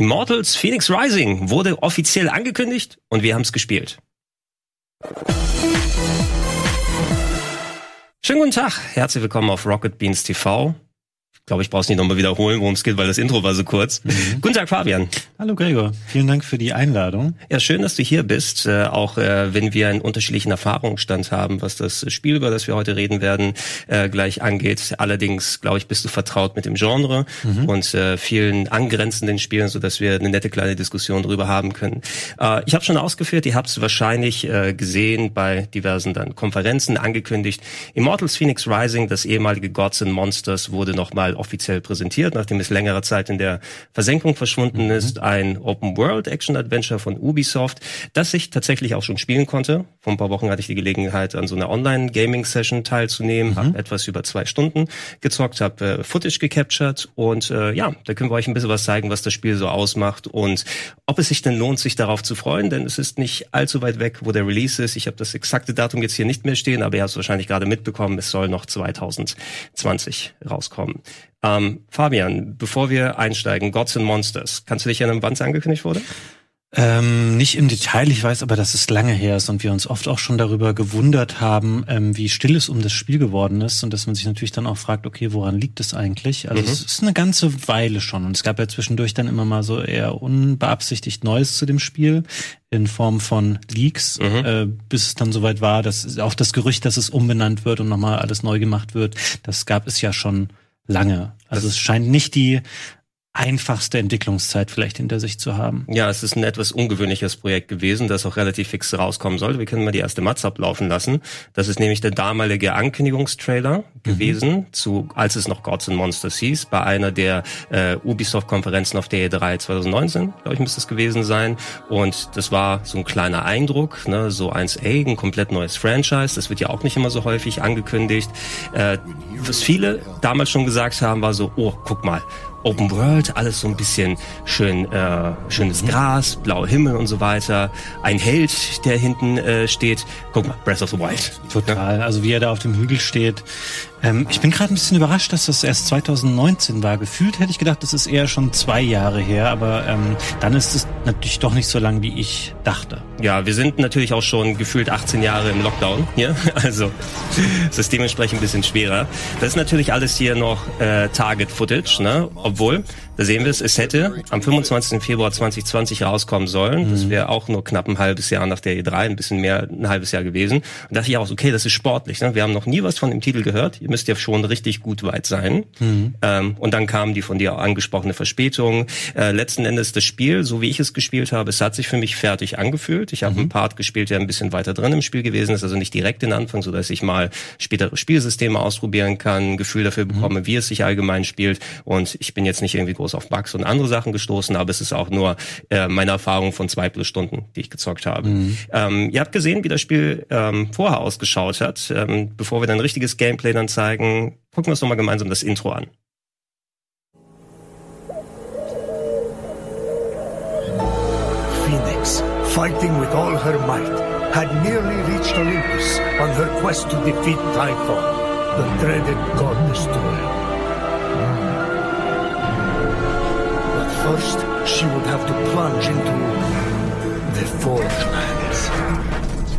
Immortals Phoenix Rising wurde offiziell angekündigt und wir haben es gespielt. Schönen guten Tag, herzlich willkommen auf Rocket Beans TV glaube, ich brauche es nicht nochmal wiederholen, worum es geht, weil das Intro war so kurz. Mhm. Guten Tag, Fabian. Hallo Gregor, vielen Dank für die Einladung. Ja, schön, dass du hier bist, äh, auch äh, wenn wir einen unterschiedlichen Erfahrungsstand haben, was das Spiel, über das wir heute reden werden, äh, gleich angeht. Allerdings, glaube ich, bist du vertraut mit dem Genre mhm. und äh, vielen angrenzenden Spielen, so dass wir eine nette kleine Diskussion darüber haben können. Äh, ich habe schon ausgeführt, ihr habt es wahrscheinlich äh, gesehen bei diversen dann Konferenzen angekündigt. Immortals Phoenix Rising, das ehemalige Gods and Monsters, wurde nochmal offiziell präsentiert, nachdem es längere Zeit in der Versenkung verschwunden mhm. ist. Ein Open-World-Action-Adventure von Ubisoft, das ich tatsächlich auch schon spielen konnte. Vor ein paar Wochen hatte ich die Gelegenheit, an so einer Online-Gaming-Session teilzunehmen, mhm. habe etwas über zwei Stunden gezockt, habe äh, Footage gecaptured und äh, ja, da können wir euch ein bisschen was zeigen, was das Spiel so ausmacht und ob es sich denn lohnt, sich darauf zu freuen, denn es ist nicht allzu weit weg, wo der Release ist. Ich habe das exakte Datum jetzt hier nicht mehr stehen, aber ihr habt es wahrscheinlich gerade mitbekommen, es soll noch 2020 rauskommen. Ähm, Fabian, bevor wir einsteigen, Gods and Monsters, kannst du dich erinnern, wann es angekündigt wurde? Ähm, nicht im Detail, ich weiß aber, dass es lange her ist und wir uns oft auch schon darüber gewundert haben, ähm, wie still es um das Spiel geworden ist und dass man sich natürlich dann auch fragt, okay, woran liegt es eigentlich? Also mhm. es ist eine ganze Weile schon und es gab ja zwischendurch dann immer mal so eher unbeabsichtigt Neues zu dem Spiel in Form von Leaks, mhm. äh, bis es dann soweit war, dass auch das Gerücht, dass es umbenannt wird und nochmal alles neu gemacht wird, das gab es ja schon lange. Also es scheint nicht die einfachste Entwicklungszeit vielleicht hinter sich zu haben. Ja, es ist ein etwas ungewöhnliches Projekt gewesen, das auch relativ fix rauskommen sollte. Wir können mal die erste Matz ablaufen lassen. Das ist nämlich der damalige Ankündigungstrailer mhm. gewesen, zu, als es noch Gods and Monsters hieß, bei einer der äh, Ubisoft-Konferenzen auf der E3 2019, glaube ich, müsste es gewesen sein. Und das war so ein kleiner Eindruck, ne, so eins, ey, ein komplett neues Franchise. Das wird ja auch nicht immer so häufig angekündigt. Äh, was viele damals schon gesagt haben, war so, oh, guck mal, Open World, alles so ein bisschen schön, äh, schönes Gras, blauer Himmel und so weiter. Ein Held, der hinten äh, steht. Guck mal, Breath of the Wild. Total. Also wie er da auf dem Hügel steht. Ähm, ich bin gerade ein bisschen überrascht, dass das erst 2019 war. Gefühlt hätte ich gedacht, das ist eher schon zwei Jahre her, aber ähm, dann ist es natürlich doch nicht so lang, wie ich dachte. Ja, wir sind natürlich auch schon gefühlt 18 Jahre im Lockdown hier, also es ist dementsprechend ein bisschen schwerer. Das ist natürlich alles hier noch äh, Target Footage, ne? Obwohl da sehen wir es, es hätte am 25. Februar 2020 rauskommen sollen. Mhm. Das wäre auch nur knapp ein halbes Jahr nach der E3, ein bisschen mehr ein halbes Jahr gewesen. Und dachte ich auch, okay, das ist sportlich. Ne? Wir haben noch nie was von dem Titel gehört. Ihr müsst ja schon richtig gut weit sein. Mhm. Ähm, und dann kam die von dir angesprochene Verspätung. Äh, letzten Endes das Spiel, so wie ich es gespielt habe, es hat sich für mich fertig angefühlt. Ich habe mhm. einen Part gespielt, der ein bisschen weiter drin im Spiel gewesen ist, also nicht direkt den Anfang, so dass ich mal spätere Spielsysteme ausprobieren kann, ein Gefühl dafür mhm. bekomme, wie es sich allgemein spielt. Und ich bin jetzt nicht irgendwie groß auf Bugs und andere Sachen gestoßen, aber es ist auch nur äh, meine Erfahrung von zwei plus Stunden, die ich gezockt habe. Mhm. Ähm, ihr habt gesehen, wie das Spiel ähm, vorher ausgeschaut hat. Ähm, bevor wir dann richtiges Gameplay dann zeigen, gucken wir uns nochmal gemeinsam das Intro an. Phoenix, fighting with all her might, had nearly reached Olympus on her quest to defeat Typhon, the dreaded god destroyer. First, she would have to plunge into the Forge Lands.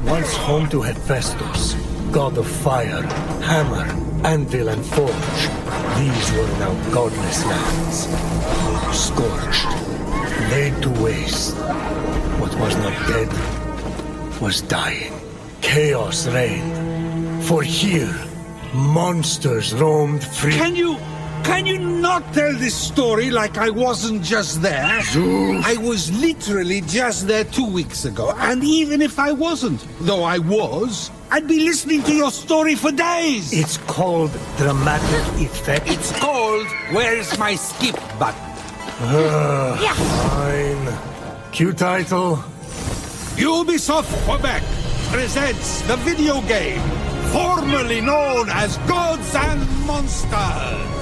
Once home to Hephaestus, god of fire, hammer, anvil, and forge, these were now godless lands. Scorched, laid to waste. What was not dead was dying. Chaos reigned. For here, monsters roamed free. Can you can you not tell this story like I wasn't just there? Zeus. I was literally just there two weeks ago, and even if I wasn't, though I was, I'd be listening to your story for days. It's called dramatic effect. It's called Where's My Skip Button? Uh, yeah. Fine. Cue title. Ubisoft Quebec presents the video game formerly known as Gods and Monsters.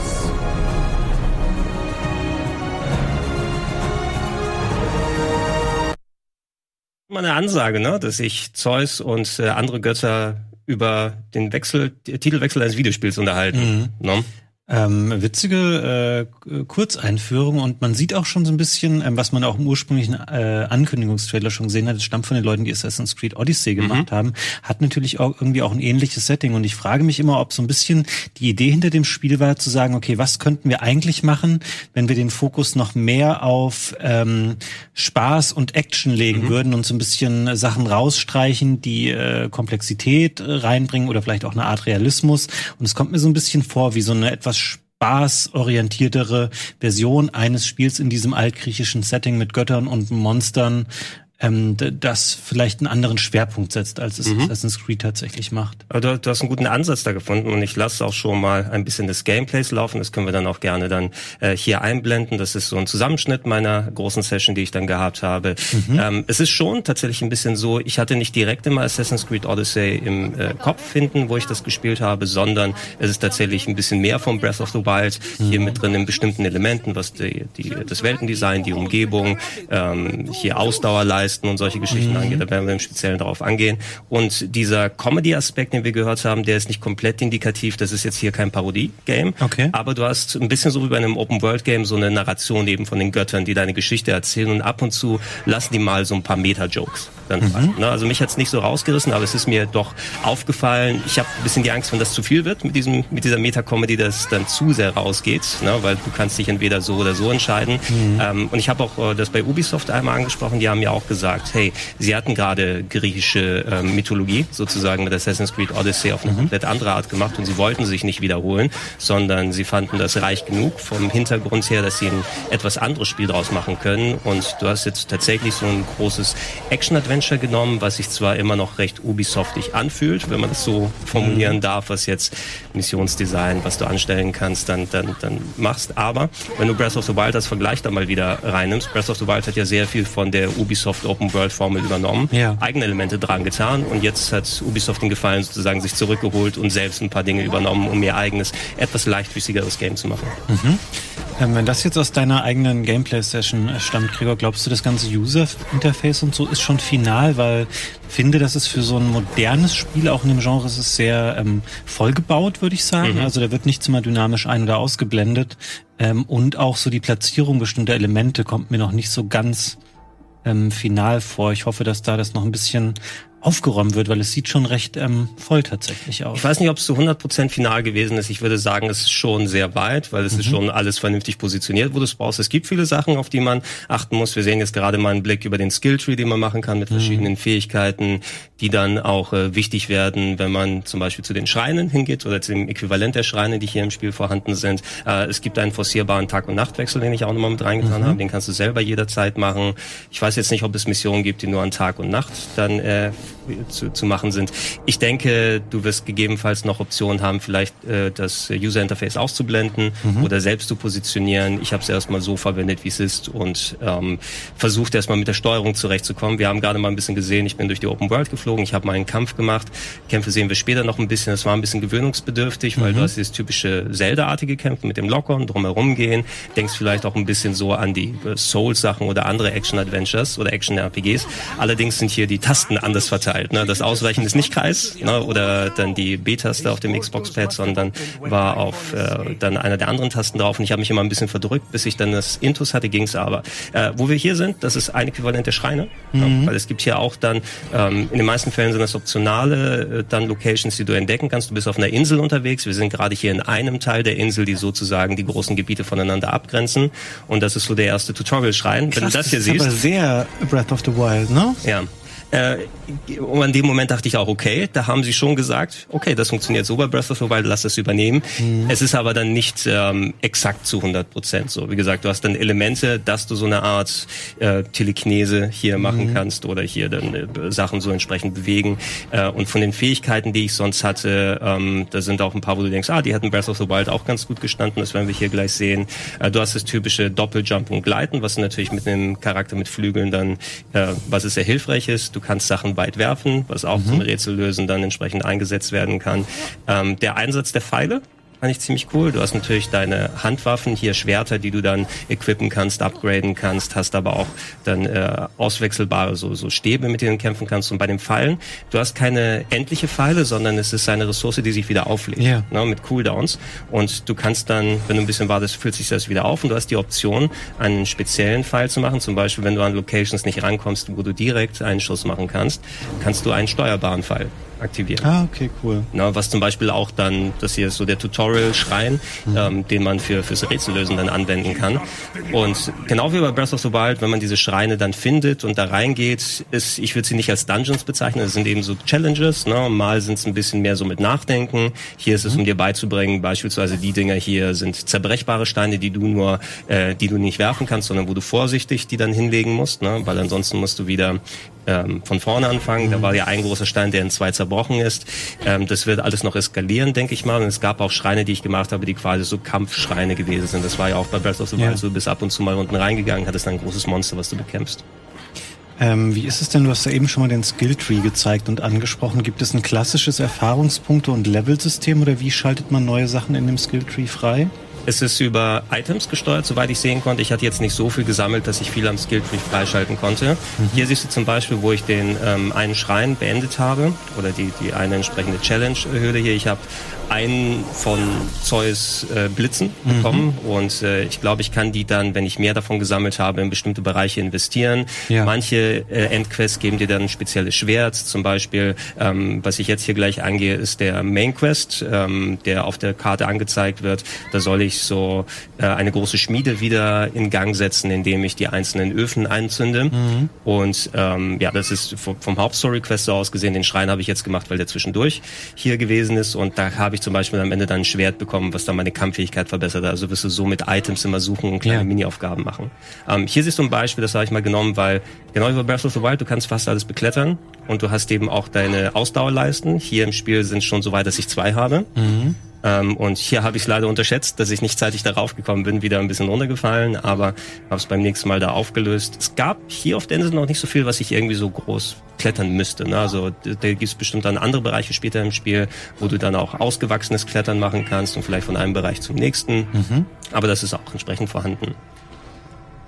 Mal eine Ansage, ne, dass sich Zeus und äh, andere Götter über den Wechsel, Titelwechsel eines Videospiels unterhalten. Mhm. Ne? Ähm, witzige äh, Kurzeinführung und man sieht auch schon so ein bisschen, ähm, was man auch im ursprünglichen äh, Ankündigungstrailer schon gesehen hat, es stammt von den Leuten, die Assassin's Creed Odyssey mhm. gemacht mhm. haben, hat natürlich auch irgendwie auch ein ähnliches Setting und ich frage mich immer, ob so ein bisschen die Idee hinter dem Spiel war, zu sagen, okay, was könnten wir eigentlich machen, wenn wir den Fokus noch mehr auf ähm, Spaß und Action legen mhm. würden und so ein bisschen Sachen rausstreichen, die äh, Komplexität reinbringen oder vielleicht auch eine Art Realismus und es kommt mir so ein bisschen vor wie so eine etwas spaßorientiertere Version eines Spiels in diesem altgriechischen Setting mit Göttern und Monstern, ähm, das vielleicht einen anderen Schwerpunkt setzt, als es mhm. Assassin's Creed tatsächlich macht. Du, du, hast einen guten Ansatz da gefunden und ich lasse auch schon mal ein bisschen des Gameplays laufen. Das können wir dann auch gerne dann äh, hier einblenden. Das ist so ein Zusammenschnitt meiner großen Session, die ich dann gehabt habe. Mhm. Ähm, es ist schon tatsächlich ein bisschen so, ich hatte nicht direkt immer Assassin's Creed Odyssey im äh, Kopf finden, wo ich das gespielt habe, sondern es ist tatsächlich ein bisschen mehr vom Breath of the Wild mhm. hier mit drin in bestimmten Elementen, was die, die, das Weltendesign, die Umgebung, ähm, hier Ausdauer leisten und solche Geschichten mhm. angeht. Da werden wir im Speziellen darauf angehen. Und dieser Comedy-Aspekt, den wir gehört haben, der ist nicht komplett indikativ. Das ist jetzt hier kein Parodie-Game. Okay. Aber du hast ein bisschen so wie bei einem Open-World-Game so eine Narration eben von den Göttern, die deine Geschichte erzählen. Und ab und zu lassen die mal so ein paar Meta-Jokes dann mhm. Ne? Also mich hat's nicht so rausgerissen, aber es ist mir doch aufgefallen. Ich habe ein bisschen die Angst, wenn das zu viel wird mit diesem mit dieser Meta-Comedy, dass es dann zu sehr rausgeht, ne? weil du kannst dich entweder so oder so entscheiden. Mhm. Ähm, und ich habe auch äh, das bei Ubisoft einmal angesprochen. Die haben ja auch gesagt, hey, sie hatten gerade griechische äh, Mythologie sozusagen mit Assassin's Creed Odyssey auf eine mhm. komplett andere Art gemacht und sie wollten sich nicht wiederholen, sondern sie fanden das reich genug vom Hintergrund her, dass sie ein etwas anderes Spiel draus machen können. Und du hast jetzt tatsächlich so ein großes Action-Adventure Adventure genommen, was sich zwar immer noch recht Ubisoftig anfühlt, wenn man das so formulieren mhm. darf, was jetzt Missionsdesign, was du anstellen kannst, dann, dann, dann machst. Aber wenn du Breath of the Wild als Vergleich da mal wieder reinnimmst, Breath of the Wild hat ja sehr viel von der Ubisoft Open World Formel übernommen, ja. eigene Elemente dran getan und jetzt hat Ubisoft den Gefallen sozusagen sich zurückgeholt und selbst ein paar Dinge übernommen, um ihr eigenes, etwas leichtfüßigeres Game zu machen. Mhm. Ähm, wenn das jetzt aus deiner eigenen Gameplay-Session stammt, Gregor, glaubst du, das ganze User-Interface und so ist schon final? Weil ich finde, das ist für so ein modernes Spiel, auch in dem Genre, ist es sehr ähm, vollgebaut, würde ich sagen. Mhm. Also da wird nichts immer dynamisch ein- oder ausgeblendet. Ähm, und auch so die Platzierung bestimmter Elemente kommt mir noch nicht so ganz ähm, final vor. Ich hoffe, dass da das noch ein bisschen aufgeräumt wird, weil es sieht schon recht ähm, voll tatsächlich aus. Ich weiß nicht, ob es zu 100% final gewesen ist. Ich würde sagen, es ist schon sehr weit, weil es mhm. ist schon alles vernünftig positioniert, wo du es brauchst. Es gibt viele Sachen, auf die man achten muss. Wir sehen jetzt gerade mal einen Blick über den Skilltree, den man machen kann mit mhm. verschiedenen Fähigkeiten, die dann auch äh, wichtig werden, wenn man zum Beispiel zu den Schreinen hingeht oder zu dem Äquivalent der Schreine, die hier im Spiel vorhanden sind. Äh, es gibt einen forcierbaren Tag- und Nachtwechsel, den ich auch nochmal mit reingetan mhm. habe. Den kannst du selber jederzeit machen. Ich weiß jetzt nicht, ob es Missionen gibt, die nur an Tag und Nacht dann äh, zu, zu machen sind. Ich denke, du wirst gegebenenfalls noch Optionen haben, vielleicht äh, das User Interface auszublenden mhm. oder selbst zu positionieren. Ich habe es erstmal so verwendet, wie es ist und ähm, versucht erstmal mit der Steuerung zurechtzukommen. Wir haben gerade mal ein bisschen gesehen, ich bin durch die Open World geflogen, ich habe mal einen Kampf gemacht. Kämpfe sehen wir später noch ein bisschen. Das war ein bisschen gewöhnungsbedürftig, weil mhm. du hast dieses typische Zelda-artige Kämpfe mit dem Lockern, drumherum gehen. Denkst vielleicht auch ein bisschen so an die äh, Souls-Sachen oder andere Action-Adventures oder Action-RPGs. Allerdings sind hier die Tasten anders verteilt. Ne? Das Ausweichen ist nicht Kreis ne? oder dann die B-Taste auf dem Xbox-Pad, sondern war auf äh, dann einer der anderen Tasten drauf und ich habe mich immer ein bisschen verdrückt, bis ich dann das Intus hatte, ging's aber. Äh, wo wir hier sind, das ist ein Äquivalent der Schreine, mhm. ja? weil es gibt hier auch dann, ähm, in den meisten Fällen sind das optionale äh, dann Locations, die du entdecken kannst. Du bist auf einer Insel unterwegs, wir sind gerade hier in einem Teil der Insel, die sozusagen die großen Gebiete voneinander abgrenzen und das ist so der erste Tutorial-Schrein. Wenn du das hier das ist siehst. aber sehr Breath of the Wild, ne? Ja. Äh, und an dem Moment dachte ich auch, okay, da haben sie schon gesagt, okay, das funktioniert so bei Breath of the Wild, lass das übernehmen. Mhm. Es ist aber dann nicht ähm, exakt zu 100 Prozent so. Wie gesagt, du hast dann Elemente, dass du so eine Art äh, Telekinese hier mhm. machen kannst oder hier dann äh, Sachen so entsprechend bewegen. Äh, und von den Fähigkeiten, die ich sonst hatte, ähm, da sind auch ein paar, wo du denkst, ah, die hätten Breath of the Wild auch ganz gut gestanden, das werden wir hier gleich sehen. Äh, du hast das typische Doppeljump und Gleiten, was natürlich mit einem Charakter mit Flügeln dann, äh, was es sehr hilfreich ist Du kannst Sachen weit werfen, was auch mhm. zum Rätsellösen dann entsprechend eingesetzt werden kann. Ähm, der Einsatz der Pfeile fand ich ziemlich cool. Du hast natürlich deine Handwaffen, hier Schwerter, die du dann equippen kannst, upgraden kannst, hast aber auch dann äh, auswechselbare so, so Stäbe, mit denen du kämpfen kannst. Und bei den Pfeilen, du hast keine endliche Pfeile, sondern es ist eine Ressource, die sich wieder auflädt, Ja. ne, mit Cooldowns. Und du kannst dann, wenn du ein bisschen wartest, füllt sich das wieder auf und du hast die Option, einen speziellen Pfeil zu machen. Zum Beispiel, wenn du an Locations nicht rankommst, wo du direkt einen Schuss machen kannst, kannst du einen steuerbaren Pfeil aktivieren. Ah, okay, cool. Na, was zum Beispiel auch dann, das hier ist so der Tutorial-Schrein, ähm, den man für fürs Rätsellösen dann anwenden kann. Und genau wie bei Breath of the Wild, wenn man diese Schreine dann findet und da reingeht, ist, ich würde sie nicht als Dungeons bezeichnen, es sind eben so Challenges. Ne? Mal sind es ein bisschen mehr so mit Nachdenken. Hier ist es, um dir beizubringen, beispielsweise die Dinger hier sind zerbrechbare Steine, die du nur, äh, die du nicht werfen kannst, sondern wo du vorsichtig die dann hinlegen musst, ne? weil ansonsten musst du wieder ähm, von vorne anfangen. Da war ja ein großer Stein, der in zwei zerbrochen ist. Ähm, das wird alles noch eskalieren, denke ich mal. Und es gab auch Schreine, die ich gemacht habe, die quasi so Kampfschreine gewesen sind. Das war ja auch bei Breath of the Wild Ja. so, du bist ab und zu mal unten reingegangen, hattest dann ein großes Monster, was du bekämpfst. Ähm, wie ist es denn? Du hast ja eben schon mal den Skilltree gezeigt und angesprochen. Gibt es ein klassisches Erfahrungspunkte- und Levelsystem oder wie schaltet man neue Sachen in dem Skilltree frei? Es ist über Items gesteuert, soweit ich sehen konnte. Ich hatte jetzt nicht so viel gesammelt, dass ich viel am Skilltree freischalten konnte. Hier siehst du zum Beispiel, wo ich den ähm, einen Schrein beendet habe oder die, die eine entsprechende Challenge-Höhle hier. Ich habe einen von Zeus äh, Blitzen bekommen und äh, ich glaube, ich kann die dann, wenn ich mehr davon gesammelt habe, in bestimmte Bereiche investieren. Ja. Manche äh, Endquests geben dir dann ein spezielles Schwert. Zum Beispiel, ähm, was ich jetzt hier gleich angehe, ist der Main Quest, ähm, der auf der Karte angezeigt wird. Da soll ich so äh, eine große Schmiede wieder in Gang setzen, indem ich die einzelnen Öfen einzünde. Und ähm, ja, das ist vom, vom Hauptstory-Quest so aus gesehen. Den Schrein habe ich jetzt gemacht, weil der zwischendurch hier gewesen ist. Und da habe ich zum Beispiel am Ende dann ein Schwert bekommen, was dann meine Kampffähigkeit verbessert. hat. Also wirst du so mit Items immer suchen und kleine Ja. Mini-Aufgaben machen. Ähm, hier siehst du ein Beispiel, das habe ich mal genommen, weil genau wie bei Breath of the Wild, du kannst fast alles beklettern und du hast eben auch deine Ausdauerleisten. Hier im Spiel sind schon so weit, dass ich zwei habe. Ähm, und hier habe ich es leider unterschätzt, dass ich nicht zeitig darauf gekommen bin, wieder ein bisschen runtergefallen, aber habe es beim nächsten Mal da aufgelöst. Es gab hier auf der Insel noch nicht so viel, was ich irgendwie so groß klettern müsste. Ne? Also da, da gibt es bestimmt dann andere Bereiche später im Spiel, wo du dann auch ausgewachsenes Klettern machen kannst und vielleicht von einem Bereich zum nächsten. Aber das ist auch entsprechend vorhanden.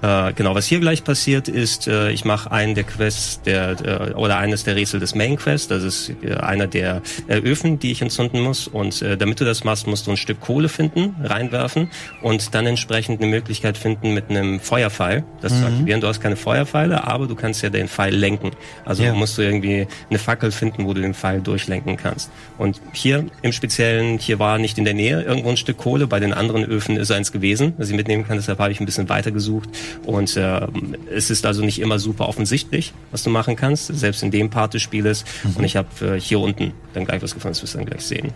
Äh, genau, was hier gleich passiert ist, äh, ich mache einen der Quests der äh, oder eines der Rätsel des Main Quest. Das ist äh, einer der äh, Öfen, die ich entzünden muss. Und äh, damit du das machst, musst du ein Stück Kohle finden, reinwerfen und dann entsprechend eine Möglichkeit finden, mit einem Feuerpfeil das zu aktivieren. Du hast keine Feuerpfeile, aber du kannst ja den Pfeil lenken. Also Ja. musst du irgendwie eine Fackel finden, wo du den Pfeil durchlenken kannst. Und hier im Speziellen, hier war nicht in der Nähe irgendwo ein Stück Kohle. Bei den anderen Öfen ist eins gewesen, das ich mitnehmen kann. Deshalb habe ich ein bisschen weiter gesucht. Und äh, es ist also nicht immer super offensichtlich, was du machen kannst, selbst in dem Part des Spieles. Und ich habe äh, hier unten dann gleich was gefunden, das wirst du dann gleich sehen.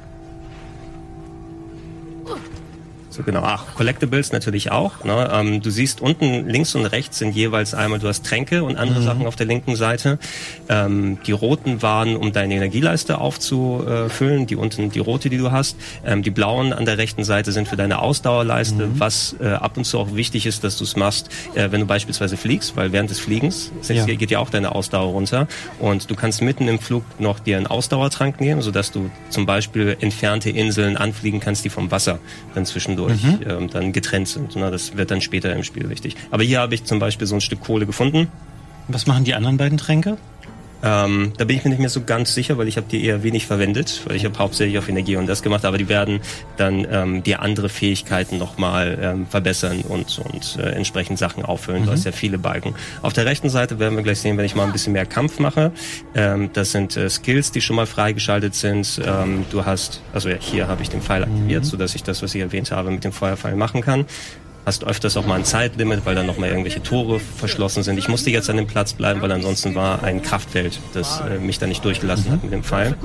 So genau. Ach, Collectibles natürlich auch. Ne? Ähm, du siehst unten links und rechts sind jeweils einmal, du hast Tränke und andere Sachen auf der linken Seite. Ähm, die roten waren, um deine Energieleiste aufzufüllen, die unten die rote, die du hast. Ähm, die blauen an der rechten Seite sind für deine Ausdauerleiste, was äh, ab und zu auch wichtig ist, dass du es machst, äh, wenn du beispielsweise fliegst, weil während des Fliegens Ja. geht ja auch deine Ausdauer runter. Und du kannst mitten im Flug noch dir einen Ausdauertrank nehmen, sodass du zum Beispiel entfernte Inseln anfliegen kannst, die vom Wasser dann zwischendurch ähm, dann getrennt sind. Na, das wird dann später im Spiel wichtig. Aber hier habe ich zum Beispiel so ein Stück Kohle gefunden. Was machen die anderen beiden Tränke? Ähm, da bin ich mir nicht mehr so ganz sicher, weil ich habe die eher wenig verwendet, weil ich habe hauptsächlich auf Energie und das gemacht, aber die werden dann ähm, dir andere Fähigkeiten nochmal ähm, verbessern und, und äh, entsprechend Sachen auffüllen. Du hast ja viele Balken. Auf der rechten Seite werden wir gleich sehen, wenn ich mal ein bisschen mehr Kampf mache. Ähm, das sind äh, Skills, die schon mal freigeschaltet sind. Ähm, du hast, also ja, hier habe ich den Pfeil aktiviert, so dass ich das, was ich erwähnt habe, mit dem Feuerpfeil machen kann hast öfters auch mal ein Zeitlimit, weil dann nochmal irgendwelche Tore verschlossen sind. Ich musste jetzt an dem Platz bleiben, weil ansonsten war ein Kraftfeld, das äh, mich da nicht durchgelassen hat mit dem Pfeil.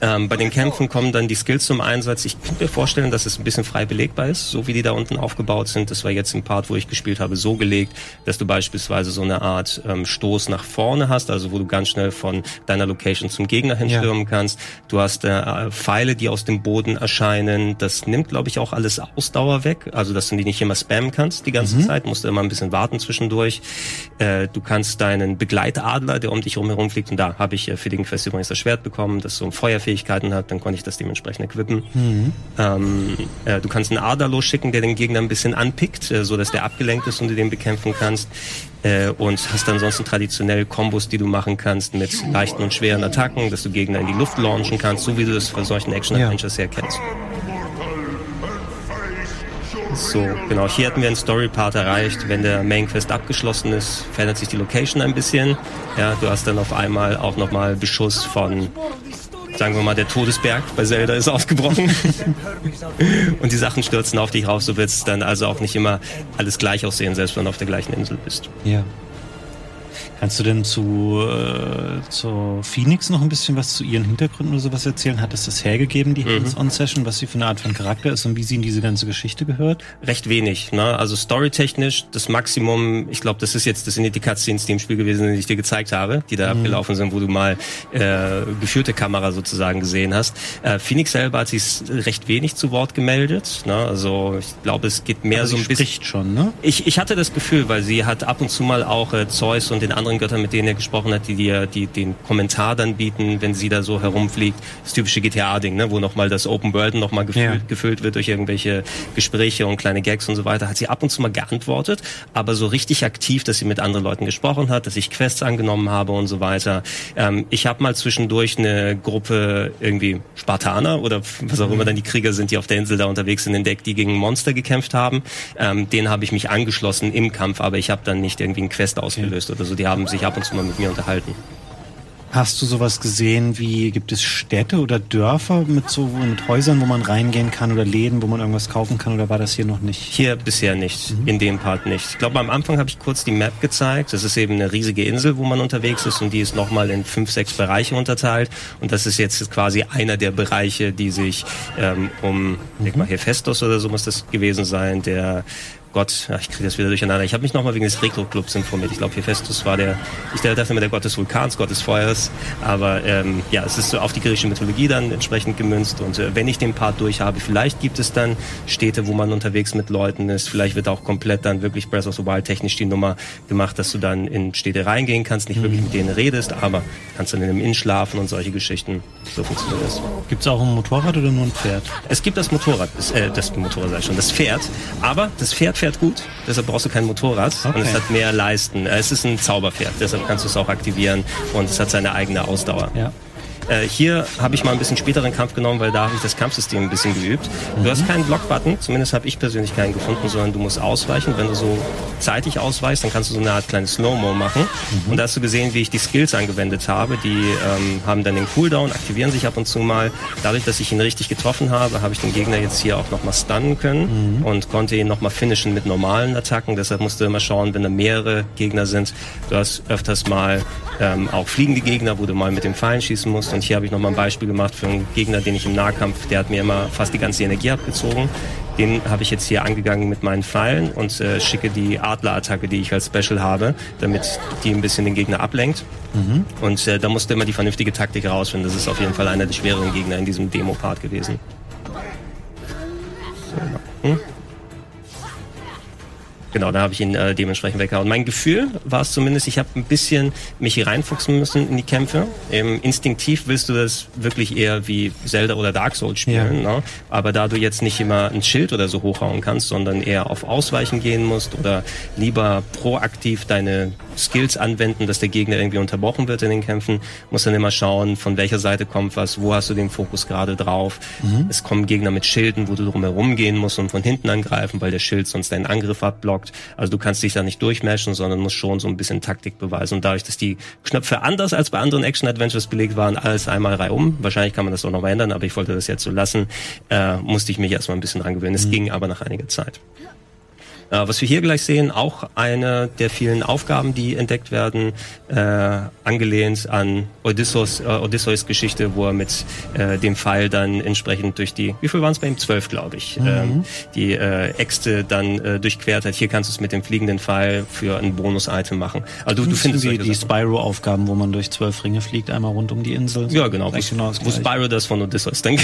Ähm, bei den Kämpfen kommen dann die Skills zum Einsatz. Ich könnte mir vorstellen, dass es ein bisschen frei belegbar ist, so wie die da unten aufgebaut sind. Das war jetzt im Part, wo ich gespielt habe, so gelegt, dass du beispielsweise so eine Art ähm, Stoß nach vorne hast, also wo du ganz schnell von deiner Location zum Gegner hinstürmen kannst. Du hast äh, Pfeile, die aus dem Boden erscheinen. Das nimmt, glaube ich, auch alles Ausdauer weg. Also das dass du die nicht immer spammen kannst die ganze mhm. Zeit, musst du immer ein bisschen warten zwischendurch. Äh, du kannst deinen Begleitadler, der um dich herum fliegt, und da habe ich äh, für den Quest übrigens das Schwert bekommen, das so Feuerfähigkeiten hat, dann konnte ich das dementsprechend equippen. Mhm. Ähm, äh, du kannst einen Adler losschicken, der den Gegner ein bisschen anpickt, äh, so dass der abgelenkt ist und du den bekämpfen kannst äh, und hast ansonsten traditionell Kombos, die du machen kannst mit leichten und schweren Attacken, dass du Gegner in die Luft launchen kannst, so wie du das von solchen Action-Adventures ja. her kennst. So, genau. Hier hatten wir einen Story-Part erreicht. Wenn der Main Quest abgeschlossen ist, verändert sich die Location ein bisschen. Ja, du hast dann auf einmal auch nochmal Beschuss von sagen wir mal, der Todesberg bei Zelda ist ausgebrochen. und die Sachen stürzen auf dich raus. Du willst dann also auch nicht immer alles gleich aussehen, selbst wenn du auf der gleichen Insel bist. Ja. Kannst du denn zu, äh, zu Phoenix noch ein bisschen was zu ihren Hintergründen oder sowas erzählen? Hat es das hergegeben, die mhm. Hands-on-Session, was sie für eine Art von Charakter ist und wie sie in diese ganze Geschichte gehört? Recht wenig. Ne? Also storytechnisch das Maximum, ich glaube, das ist jetzt, das sind die Cutscenes, die im Spiel gewesen sind, die ich dir gezeigt habe, die da mhm. abgelaufen sind, wo du mal äh, geführte Kamera sozusagen gesehen hast. Äh, Phoenix selber hat sich recht wenig zu Wort gemeldet. Ne? Also ich glaube, es geht mehr Aber so ein bisschen. schon, ne? Ich, ich hatte das Gefühl, weil sie hat ab und zu mal auch äh, Zeus und den anderen Göttern, mit denen er gesprochen hat, die dir die, den Kommentar dann bieten, wenn sie da so herumfliegt. Das typische GTA-Ding, ne? wo nochmal das Open World nochmal gefüllt, ja. gefüllt wird durch irgendwelche Gespräche und kleine Gags und so weiter. Hat sie ab und zu mal geantwortet, aber so richtig aktiv, dass sie mit anderen Leuten gesprochen hat, dass ich Quests angenommen habe und so weiter. Ähm, ich habe mal zwischendurch eine Gruppe irgendwie Spartaner oder was auch mhm. immer dann die Krieger sind, die auf der Insel da unterwegs sind, entdeckt, die gegen Monster gekämpft haben. Ähm, denen habe ich mich angeschlossen im Kampf, aber ich habe dann nicht irgendwie einen Quest ausgelöst okay. oder so. Die haben sich ab und zu mal mit mir unterhalten. Hast du sowas gesehen wie, gibt es Städte oder Dörfer mit so mit Häusern, wo man reingehen kann oder Läden, wo man irgendwas kaufen kann oder war das hier noch nicht? Hier bisher nicht, mhm. in dem Part nicht. Ich glaube, am Anfang habe ich kurz die Map gezeigt. Das ist eben eine riesige Insel, wo man unterwegs ist und die ist nochmal in fünf, sechs Bereiche unterteilt. Und das ist jetzt quasi einer der Bereiche, die sich ähm, um, mhm. denk mal, Hephaestus oder so muss das gewesen sein, der Gott, ach, ich kriege das wieder durcheinander. Ich habe mich nochmal wegen des Retro-Clubs informiert. Ich glaube, Hephaestus war der, ich dachte immer der Gott des Vulkans, Gott des Feuers. Aber ähm, ja, es ist so auf die griechische Mythologie dann entsprechend gemünzt. Und äh, wenn ich den Part durch habe, vielleicht gibt es dann Städte, wo man unterwegs mit Leuten ist. Vielleicht wird auch komplett dann wirklich Breath of the Wild technisch die Nummer gemacht, dass du dann in Städte reingehen kannst, nicht mhm. wirklich mit denen redest, aber kannst dann in einem Inn schlafen und solche Geschichten. So funktioniert das. Gibt es auch ein Motorrad oder nur ein Pferd? Es gibt das Motorrad, das, äh, das Motorrad sei schon, das Pferd. Aber das Pferd fährt gut, deshalb brauchst du kein Motorrad okay. und es hat mehr Leisten. Es ist ein Zauberpferd, deshalb kannst du es auch aktivieren und es hat seine eigene Ausdauer. Ja. Äh, hier habe ich mal ein bisschen späteren Kampf genommen, weil da habe ich das Kampfsystem ein bisschen geübt. Du hast mhm. keinen Blockbutton, zumindest habe ich persönlich keinen gefunden, sondern du musst ausweichen. Wenn du so zeitig ausweichst, dann kannst du so eine Art kleines Slow-Mo machen. Mhm. Und da hast du gesehen, wie ich die Skills angewendet habe. Die ähm, haben dann den Cooldown, aktivieren sich ab und zu mal. Dadurch, dass ich ihn richtig getroffen habe, habe ich den Gegner jetzt hier auch nochmal stunnen können mhm. und konnte ihn nochmal finishen mit normalen Attacken. Deshalb musst du immer schauen, wenn da mehrere Gegner sind. Du hast öfters mal ähm, auch fliegende Gegner, wo du mal mit dem Pfeilen schießen musst. Und hier habe ich nochmal ein Beispiel gemacht für einen Gegner, den ich im Nahkampf, der hat mir immer fast die ganze Energie abgezogen. Den habe ich jetzt hier angegangen mit meinen Pfeilen und äh, schicke die Adler-Attacke, die ich als Special habe, damit die ein bisschen den Gegner ablenkt. Mhm. Und äh, da musste immer die vernünftige Taktik rausfinden. Das ist auf jeden Fall einer der schwereren Gegner in diesem Demo-Part gewesen. So, hm? Genau, da habe ich ihn äh, dementsprechend weggehauen. Mein Gefühl war es zumindest, ich habe ein bisschen mich hier reinfuchsen müssen in die Kämpfe. Ähm, instinktiv willst du das wirklich eher wie Zelda oder Dark Souls spielen. Ja. Ne? Aber da du jetzt nicht immer ein Schild oder so hochhauen kannst, sondern eher auf Ausweichen gehen musst oder lieber proaktiv deine Skills anwenden, dass der Gegner irgendwie unterbrochen wird in den Kämpfen, musst dann immer schauen, von welcher Seite kommt was, wo hast du den Fokus gerade drauf. Mhm. Es kommen Gegner mit Schilden, wo du drumherum gehen musst und von hinten angreifen, weil der Schild sonst deinen Angriff abblockt blockt. Also du kannst dich da nicht durchmischen, sondern musst schon so ein bisschen Taktik beweisen. Und dadurch, dass die Knöpfe anders als bei anderen Action-Adventures belegt waren, alles einmal reihum, wahrscheinlich kann man das auch noch mal ändern, aber ich wollte das jetzt so lassen, äh, musste ich mich erstmal ein bisschen dran gewöhnen. Es mhm. ging aber nach einiger Zeit. Äh, was wir hier gleich sehen, auch eine der vielen Aufgaben, die entdeckt werden, äh, angelehnt an Odysseus, äh, Odysseus Geschichte, wo er mit äh, dem Pfeil dann entsprechend durch die, wie viel waren es bei ihm? Zwölf, glaube ich, mhm. ähm, die äh, Äxte dann äh, durchquert hat. Hier kannst du es mit dem fliegenden Pfeil für ein Bonus-Item machen. Also du, du findest die, die Spyro-Aufgaben, wo man durch zwölf Ringe fliegt, einmal rund um die Insel. Ja, genau. Wo, genau wo Spyro das von Odysseus dann,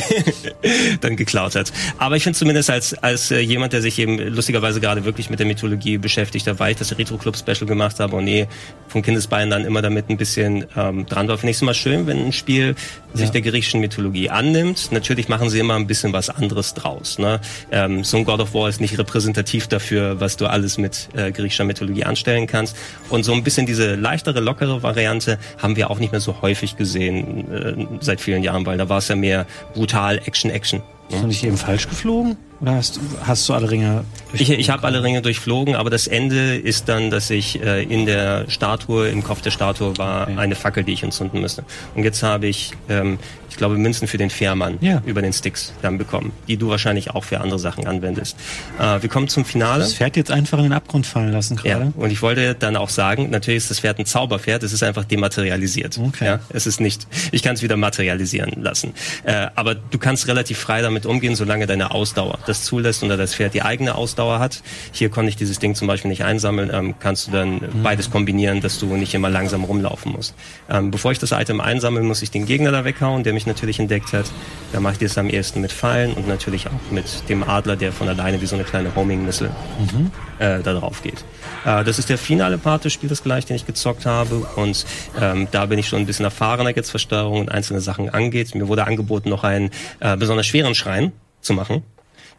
dann geklaut hat. Aber ich finde zumindest als, als äh, jemand, der sich eben lustigerweise gerade wirklich mit der Mythologie beschäftigt habe, weil ich das Retro Club Special gemacht habe und eh von Kindesbeinen dann immer damit ein bisschen ähm, dran war. Finde ich es immer schön, wenn ein Spiel sich ja. der griechischen Mythologie annimmt. Natürlich machen sie immer ein bisschen was anderes draus. Ne? Ähm, so ein God of War ist nicht repräsentativ dafür, was du alles mit äh, griechischer Mythologie anstellen kannst. Und so ein bisschen diese leichtere, lockere Variante haben wir auch nicht mehr so häufig gesehen äh, seit vielen Jahren, weil da war es ja mehr brutal Action, Action. Ist du nicht eben falsch geflogen? Oder hast, hast du alle Ringe Ich, ich habe alle Ringe durchflogen, aber das Ende ist dann, dass ich äh, in der Statue, im Kopf der Statue war okay. eine Fackel, die ich entzünden müsste. Und jetzt habe ich ähm, ich glaube, Münzen für den Fährmann ja. über den Sticks dann bekommen, die du wahrscheinlich auch für andere Sachen anwendest. Äh, wir kommen zum Finale. Das Pferd jetzt einfach in den Abgrund fallen lassen gerade. Ja, und ich wollte dann auch sagen, natürlich ist das Pferd ein Zauberpferd, es ist einfach dematerialisiert. Okay. Ja, es ist nicht, ich kann es wieder materialisieren lassen. Äh, aber du kannst relativ frei damit umgehen, solange deine Ausdauer das zulässt und das Pferd die eigene Ausdauer hat. Hier konnte ich dieses Ding zum Beispiel nicht einsammeln, ähm, kannst du dann mhm. beides kombinieren, dass du nicht immer langsam rumlaufen musst. Ähm, bevor ich das Item einsammeln, muss ich den Gegner da weghauen, der mich natürlich entdeckt hat. Da mache ich das am ehesten mit Fallen und natürlich auch mit dem Adler, der von alleine wie so eine kleine Homing-Missile mhm. äh, da drauf geht. Äh, das ist der finale Part des Spiels gleich, den ich gezockt habe und ähm, da bin ich schon ein bisschen erfahrener jetzt, was Steuerung und einzelne Sachen angeht. Mir wurde angeboten, noch einen äh, besonders schweren Schrein zu machen.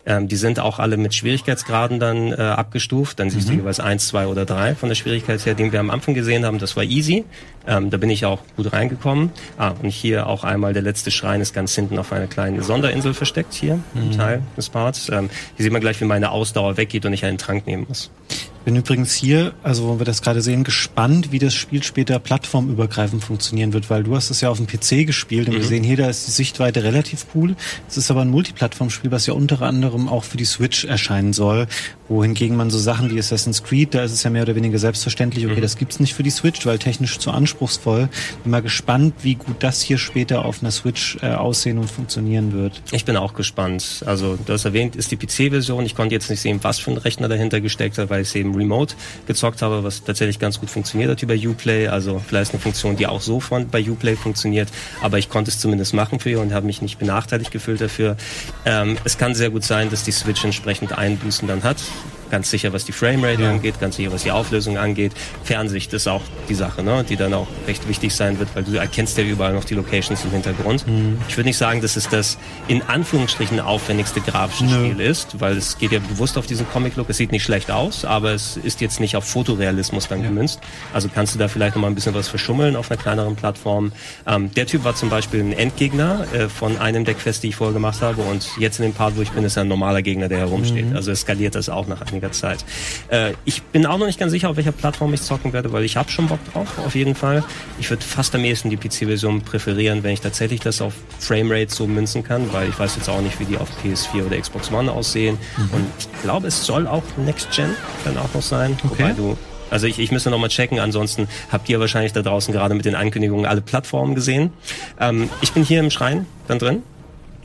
Ähm, die sind auch alle mit Schwierigkeitsgraden dann äh, abgestuft. Dann siehst mhm. du jeweils eins, zwei oder drei von der Schwierigkeit her, den wir am Anfang gesehen haben. Das war easy. Ähm, da bin ich auch gut reingekommen. Ah, und hier auch einmal der letzte Schrein ist ganz hinten auf einer kleinen Sonderinsel versteckt hier mhm. im Teil des Parts. Ähm, hier sieht man gleich, wie meine Ausdauer weggeht und ich einen Trank nehmen muss. Bin übrigens hier, also wo wir das gerade sehen, gespannt, wie das Spiel später plattformübergreifend funktionieren wird, weil du hast es ja auf dem PC gespielt und mhm. wir sehen hier, da ist die Sichtweite relativ cool. Es ist aber ein Multiplattformspiel, was ja unter anderem auch für die Switch erscheinen soll, wohingegen man so Sachen wie Assassin's Creed, da ist es ja mehr oder weniger selbstverständlich, okay, mhm. das gibt's nicht für die Switch, weil technisch zu anspruchsvoll. Bin mal gespannt, wie gut das hier später auf einer Switch äh, aussehen und funktionieren wird. Ich bin auch gespannt. Also du hast erwähnt, ist die PC-Version. Ich konnte jetzt nicht sehen, was für ein Rechner dahinter gesteckt hat, weil ich eben Remote gezockt habe, was tatsächlich ganz gut funktioniert hat über Uplay. Also vielleicht eine Funktion, die auch so von bei Uplay funktioniert. Aber ich konnte es zumindest machen für ihr und habe mich nicht benachteiligt gefühlt dafür. Ähm, es kann sehr gut sein, dass die Switch entsprechend Einbußen dann hat ganz sicher, was die Framerate ja. angeht, ganz sicher, was die Auflösung angeht. Fernsicht ist auch die Sache, ne, die dann auch recht wichtig sein wird, weil du erkennst ja überall noch die Locations im Hintergrund. Mhm. Ich würde nicht sagen, dass es das in Anführungsstrichen aufwendigste grafische Nö. Spiel ist, weil es geht ja bewusst auf diesen Comic-Look. Es sieht nicht schlecht aus, aber es ist jetzt nicht auf Fotorealismus dann ja. gemünzt. Also kannst du da vielleicht noch mal ein bisschen was verschummeln auf einer kleineren Plattform. Ähm, der Typ war zum Beispiel ein Endgegner äh, von einem der Quests, die ich vorher gemacht habe und jetzt in dem Part, wo ich bin, ist er ein normaler Gegner, der herumsteht. Mhm. Also eskaliert das auch nach einigen einiger Zeit. Äh, ich bin auch noch nicht ganz sicher, auf welcher Plattform ich zocken werde, weil ich habe schon Bock drauf, auf jeden Fall. Ich würde fast am ehesten die PC-Version präferieren, wenn ich tatsächlich das auf Framerate so münzen kann, weil ich weiß jetzt auch nicht, wie die auf PS4 oder Xbox One aussehen. Mhm. Und ich glaube, es soll auch Next Gen dann auch noch sein, okay. wobei du also ich, ich müsste nochmal checken, ansonsten habt ihr wahrscheinlich da draußen gerade mit den Ankündigungen alle Plattformen gesehen. Ähm, ich bin hier im Schrein dann drin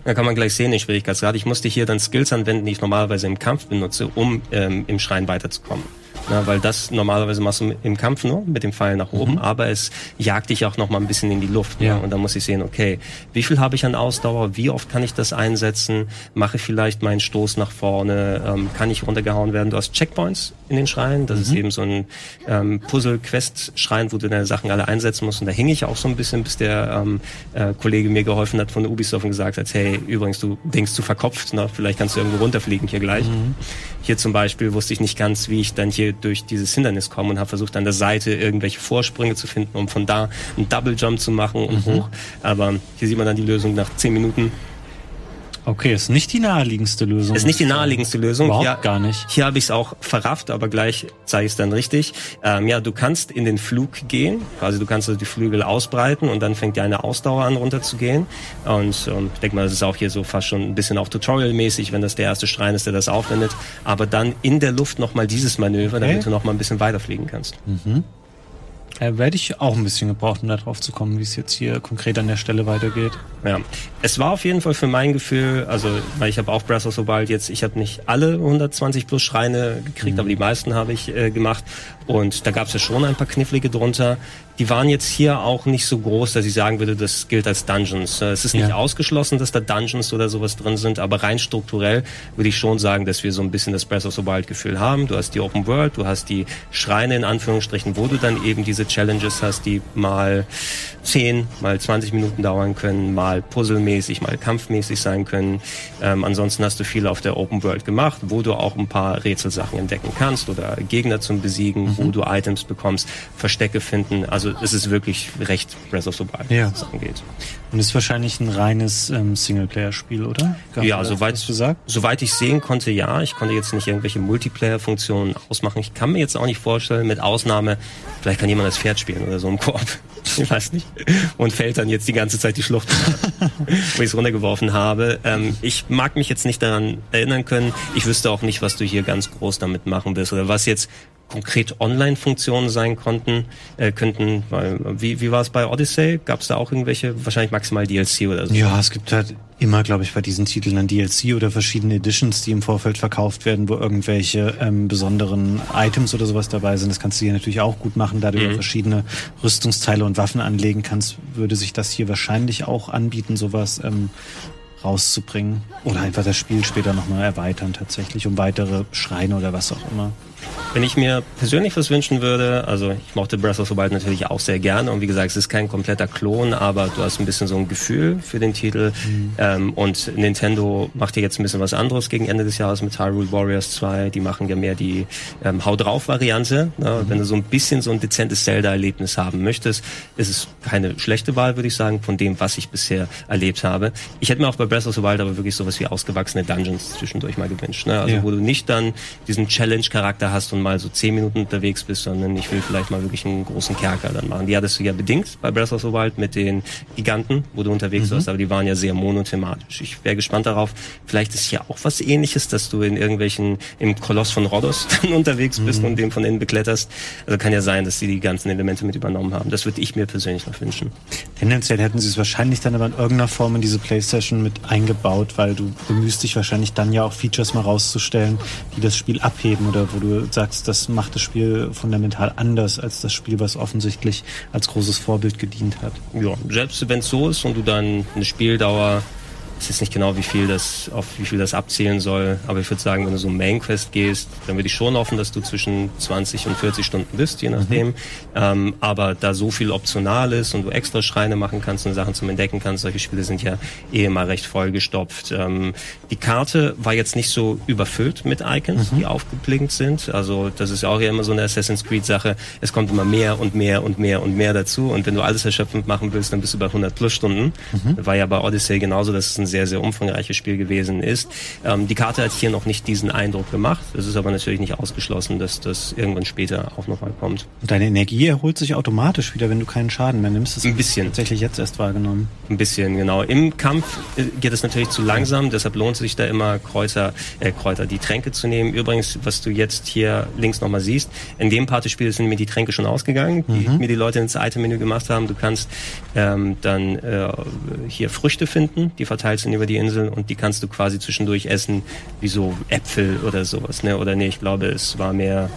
da kann man gleich sehen, den Schwierigkeitsgrad. Ich musste hier dann Skills anwenden, die ich normalerweise im Kampf benutze, um ähm, im Schrein weiterzukommen. Na, weil das normalerweise machst du im Kampf nur mit dem Pfeil nach oben, mhm. aber es jagt dich auch noch mal ein bisschen in die Luft. Ja. Ne? Und da muss ich sehen, okay, wie viel habe ich an Ausdauer? Wie oft kann ich das einsetzen? Mache ich vielleicht meinen Stoß nach vorne? Ähm, kann ich runtergehauen werden? Du hast Checkpoints in den Schreien. Das mhm. ist eben so ein ähm, Puzzle-Quest-Schrein, wo du deine Sachen alle einsetzen musst. Und da hing ich auch so ein bisschen, bis der ähm, äh, Kollege mir geholfen hat von Ubisoft und gesagt hat, hey, übrigens, du denkst zu verkopft, ne? vielleicht kannst du irgendwo runterfliegen hier gleich. Mhm. Hier zum Beispiel wusste ich nicht ganz, wie ich dann hier durch dieses Hindernis komme und habe versucht, an der Seite irgendwelche Vorsprünge zu finden, um von da einen Double Jump zu machen und mhm. hoch. Aber hier sieht man dann die Lösung nach zehn Minuten Okay, ist nicht die naheliegendste Lösung. Ist nicht die naheliegendste Lösung. Überhaupt hier, gar nicht. Hier habe ich es auch verrafft, aber gleich zeige ich es dann richtig. Ähm, ja, du kannst in den Flug gehen, quasi du kannst also die Flügel ausbreiten und dann fängt deine Ausdauer an runterzugehen. Und ähm, ich denke mal, das ist auch hier so fast schon ein bisschen auch Tutorial-mäßig, wenn das der erste Schrein ist, der das aufwendet. Aber dann in der Luft nochmal dieses Manöver, damit du nochmal ein bisschen weiterfliegen kannst. Äh, werde ich auch ein bisschen gebraucht, um da drauf zu kommen, wie es jetzt hier konkret an der Stelle weitergeht. Ja, es war auf jeden Fall für mein Gefühl, also weil ich habe auch Breath of the Wild jetzt, ich habe nicht alle 120 plus Schreine gekriegt, aber die meisten habe ich äh, gemacht und da gab es ja schon ein paar knifflige drunter. Die waren jetzt hier auch nicht so groß, dass ich sagen würde, das gilt als Dungeons. Äh, Es ist nicht Ja. ausgeschlossen, dass da Dungeons oder sowas drin sind, aber rein strukturell würde ich schon sagen, dass wir so ein bisschen das Breath of the Wild Gefühl haben. Du hast die Open World, du hast die Schreine in Anführungsstrichen, wo du dann eben diese Challenges hast, die mal 10, mal 20 Minuten dauern können, mal puzzlemäßig, mal kampfmäßig sein können. Ähm, ansonsten hast du viel auf der Open World gemacht, wo du auch ein paar Rätselsachen entdecken kannst oder Gegner zum Besiegen, wo du Items bekommst, Verstecke finden. Also es ist wirklich recht Breath of the Wild, Ja. was angeht. Und ist wahrscheinlich ein reines ähm, Singleplayer-Spiel, oder? Gab Ja, soweit, soweit ich sehen konnte, ja. Ich konnte jetzt nicht irgendwelche Multiplayer-Funktionen ausmachen. Ich kann mir jetzt auch nicht vorstellen, mit Ausnahme, vielleicht kann jemand das Pferd spielen oder so im Koop. Ich weiß nicht. Und fällt dann jetzt die ganze Zeit die Schlucht, wo ich es runtergeworfen habe. Ähm, ich mag mich jetzt nicht daran erinnern können. Ich wüsste auch nicht, was du hier ganz groß damit machen willst oder was jetzt konkret Online-Funktionen sein konnten, äh, könnten, weil, wie, wie war es bei Odyssey? Gab es da auch irgendwelche, wahrscheinlich maximal DLC oder so? Ja, es gibt halt immer, glaube ich, bei diesen Titeln dann DLC oder verschiedene Editions, die im Vorfeld verkauft werden, wo irgendwelche ähm, besonderen Items oder sowas dabei sind. Das kannst du hier natürlich auch gut machen, da du ja verschiedene Rüstungsteile und Waffen anlegen kannst, würde sich das hier wahrscheinlich auch anbieten, sowas ähm, rauszubringen. Oder einfach das Spiel später nochmal erweitern tatsächlich, um weitere Schreine oder was auch immer. Wenn ich mir persönlich was wünschen würde, also ich mochte Breath of the Wild natürlich auch sehr gerne und wie gesagt, es ist kein kompletter Klon, aber du hast ein bisschen so ein Gefühl für den Titel ähm, und Nintendo macht ja jetzt ein bisschen was anderes gegen Ende des Jahres mit Hyrule Warriors 2, die machen ja mehr die ähm, Hau drauf Variante, ne? wenn du so ein bisschen so ein dezentes Zelda-Erlebnis haben möchtest, ist es keine schlechte Wahl, würde ich sagen, von dem, was ich bisher erlebt habe. Ich hätte mir auch bei Breath of the Wild aber wirklich sowas wie ausgewachsene Dungeons zwischendurch mal gewünscht, ne? also Ja. wo du nicht dann diesen Challenge-Charakter hast und mal so zehn Minuten unterwegs bist, sondern ich will vielleicht mal wirklich einen großen Kerker dann machen. Die hattest du ja bedingt bei Breath of the Wild mit den Giganten, wo du unterwegs warst, aber die waren ja sehr monothematisch. Ich wäre gespannt darauf, vielleicht ist hier auch was ähnliches, dass du in irgendwelchen, im Koloss von Rhodos dann unterwegs bist und den von innen bekletterst. Also kann ja sein, dass sie die ganzen Elemente mit übernommen haben. Das würde ich mir persönlich noch wünschen. Tendenziell hätten sie es wahrscheinlich dann aber in irgendeiner Form in diese Playstation mit eingebaut, weil du bemühst dich wahrscheinlich dann ja auch Features mal rauszustellen, die das Spiel abheben oder wo du sagst, das macht das Spiel fundamental anders als das Spiel, was offensichtlich als großes Vorbild gedient hat. Ja, selbst wenn es so ist und du dann eine Spieldauer, weiß nicht genau, wie viel das, auf wie viel das abzielen soll, aber ich würde sagen, wenn du so Main Quest gehst, dann würde ich schon hoffen, dass du zwischen 20 und 40 Stunden bist, je nachdem. Ähm, aber da so viel optional ist und du extra Schreine machen kannst und Sachen zum Entdecken kannst, solche Spiele sind ja eh immer recht vollgestopft. Ähm, die Karte war jetzt nicht so überfüllt mit Icons, die aufgeblinkt sind. Also das ist ja auch ja immer so eine Assassin's Creed Sache. Es kommt immer mehr und mehr und mehr und mehr dazu. Und wenn du alles erschöpfend machen willst, dann bist du bei 100 plus Stunden. War ja bei Odyssey genauso, dass es ein sehr, sehr umfangreiches Spiel gewesen ist. Ähm, die Karte hat hier noch nicht diesen Eindruck gemacht. Es ist aber natürlich nicht ausgeschlossen, dass das irgendwann später auch nochmal kommt. Und deine Energie erholt sich automatisch wieder, wenn du keinen Schaden mehr nimmst. Das Ein bisschen. Tatsächlich jetzt erst wahrgenommen. Ein bisschen, genau. Im Kampf äh, geht es natürlich zu langsam, deshalb lohnt es sich da immer Kreuzer, äh, Kräuter, die Tränke zu nehmen. Übrigens, was du jetzt hier links nochmal siehst, in dem Part des Spiels sind mir die Tränke schon ausgegangen, die mir die Leute ins Item-Menü gemacht haben. Du kannst ähm, dann äh, hier Früchte finden, die verteilt sind über die Insel und die kannst du quasi zwischendurch essen, wie so Äpfel oder sowas, ne? Oder nee, ich glaube, es war mehr,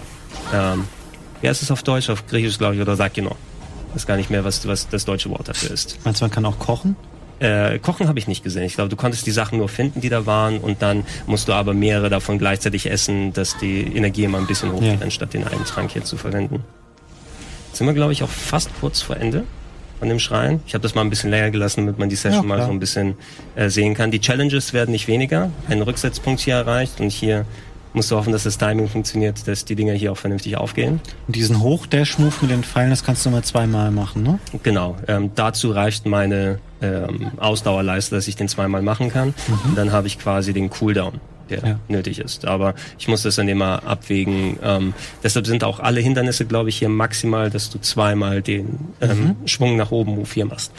ähm, wie heißt es auf Deutsch? Auf Griechisch, glaube ich, oder Sakino. Ich weiß gar nicht mehr, was, was das deutsche Wort dafür ist. Meinst du, man kann auch kochen? Äh, Kochen habe ich nicht gesehen. Ich glaube, du konntest die Sachen nur finden, die da waren, und dann musst du aber mehrere davon gleichzeitig essen, dass die Energie immer ein bisschen hochgeht, Ja. anstatt den einen Trank hier zu verwenden. Jetzt sind wir, glaube ich, auch fast kurz vor Ende von dem Schrein. Ich habe das mal ein bisschen länger gelassen, damit man die Session Ja, mal so ein bisschen äh, sehen kann. Die Challenges werden nicht weniger. Ein Rücksetzpunkt hier erreicht und hier musst du hoffen, dass das Timing funktioniert, dass die Dinger hier auch vernünftig aufgehen. Und diesen Hochdash-Move mit den Pfeilen, das kannst du mal zweimal machen, ne? Genau. Ähm, dazu reicht meine ähm, Ausdauerleiste, dass ich den zweimal machen kann. Mhm. Und dann habe ich quasi den Cooldown der Ja. nötig ist. Aber ich muss das dann immer abwägen. Ähm, deshalb sind auch alle Hindernisse, glaube ich, hier maximal, dass du zweimal den ähm, Schwung nach oben Move 4 machst.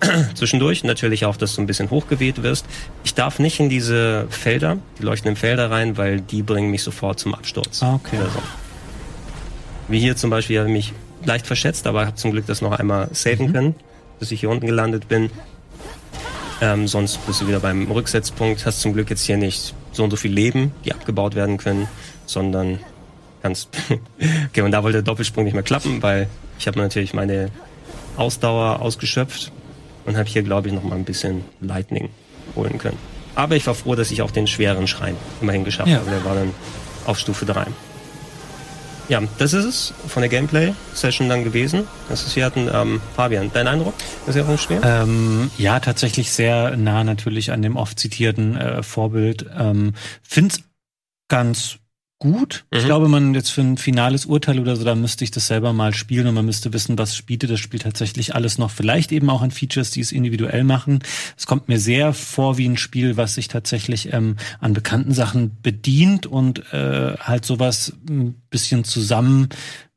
Zwischendurch natürlich auch, dass du ein bisschen hochgeweht wirst. Ich darf nicht in diese Felder, die leuchtenden Felder rein, weil die bringen mich sofort zum Absturz. Ah, okay. Also, wie hier zum Beispiel habe ich mich leicht verschätzt, aber habe zum Glück das noch einmal saven können, bis ich hier unten gelandet bin. Ähm, sonst bist du wieder beim Rücksetzpunkt, hast zum Glück jetzt hier nicht so und so viel Leben, die abgebaut werden können, sondern kannst. okay, und da wollte der Doppelsprung nicht mehr klappen, weil ich habe natürlich meine Ausdauer ausgeschöpft und habe hier, glaube ich, noch mal ein bisschen Lightning holen können. Aber ich war froh, dass ich auch den schweren Schrein immerhin geschafft Ja. habe. Der war dann auf Stufe 3. Ja, das ist es von der Gameplay-Session dann gewesen. Das ist, wir hatten, ähm, Fabian, dein Eindruck? Schwer? Ähm, ja, tatsächlich sehr nah natürlich an dem oft zitierten äh, Vorbild. Ähm, find's ganz gut. Ich Mhm. glaube, man jetzt für ein finales Urteil oder so, da müsste ich das selber mal spielen und man müsste wissen, was bietet das Spiel tatsächlich alles noch. Vielleicht eben auch an Features, die es individuell machen. Es kommt mir sehr vor wie ein Spiel, was sich tatsächlich ähm, an bekannten Sachen bedient und äh, halt sowas ein bisschen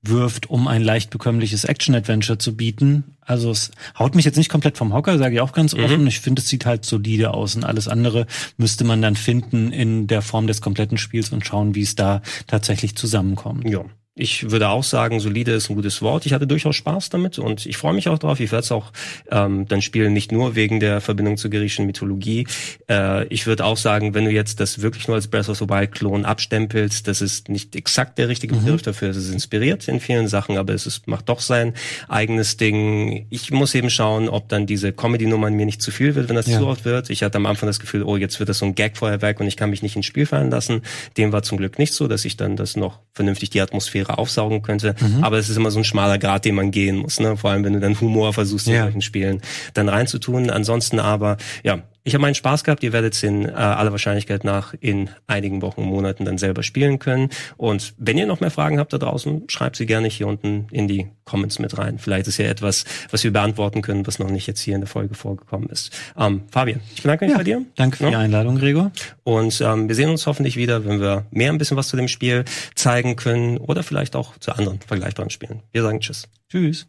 zusammenwirft, um ein leicht bekömmliches Action-Adventure zu bieten. Also es haut mich jetzt nicht komplett vom Hocker, sage ich auch ganz offen. Ich finde, es sieht halt solide aus und alles andere müsste man dann finden in der Form des kompletten Spiels und schauen, wie es da tatsächlich zusammenkommt. Ja. Ich würde auch sagen, solide ist ein gutes Wort. Ich hatte durchaus Spaß damit und ich freue mich auch drauf. Ich werde es auch ähm, dann spielen, nicht nur wegen der Verbindung zur griechischen Mythologie. Äh, ich würde auch sagen, wenn du jetzt das wirklich nur als Breath of the Wild Klon abstempelst, das ist nicht exakt der richtige Begriff dafür. Es ist inspiriert in vielen Sachen, aber es ist, macht doch sein eigenes Ding. Ich muss eben schauen, ob dann diese Comedy-Nummern mir nicht zu viel wird, wenn das Ja. zu oft wird. Ich hatte am Anfang das Gefühl, oh, jetzt wird das so ein Gag-Feuerwerk und ich kann mich nicht ins Spiel fallen lassen. Dem war zum Glück nicht so, dass ich dann das noch vernünftig die Atmosphäre aufsaugen könnte. Aber es ist immer so ein schmaler Grad, den man gehen muss. Ne? Vor allem, wenn du dann Humor versuchst, in Ja. solchen Spielen dann reinzutun. Ansonsten aber, ja, ich habe meinen Spaß gehabt. Ihr werdet es in äh, aller Wahrscheinlichkeit nach in einigen Wochen und Monaten dann selber spielen können. Und wenn ihr noch mehr Fragen habt da draußen, schreibt sie gerne hier unten in die Comments mit rein. Vielleicht ist ja etwas, was wir beantworten können, was noch nicht jetzt hier in der Folge vorgekommen ist. Ähm, Fabian, ich bedanke mich bei dir. Danke für Ja. die Einladung, Gregor. Und ähm, wir sehen uns hoffentlich wieder, wenn wir mehr ein bisschen was zu dem Spiel zeigen können oder vielleicht auch zu anderen vergleichbaren Spielen. Wir sagen Tschüss. Tschüss.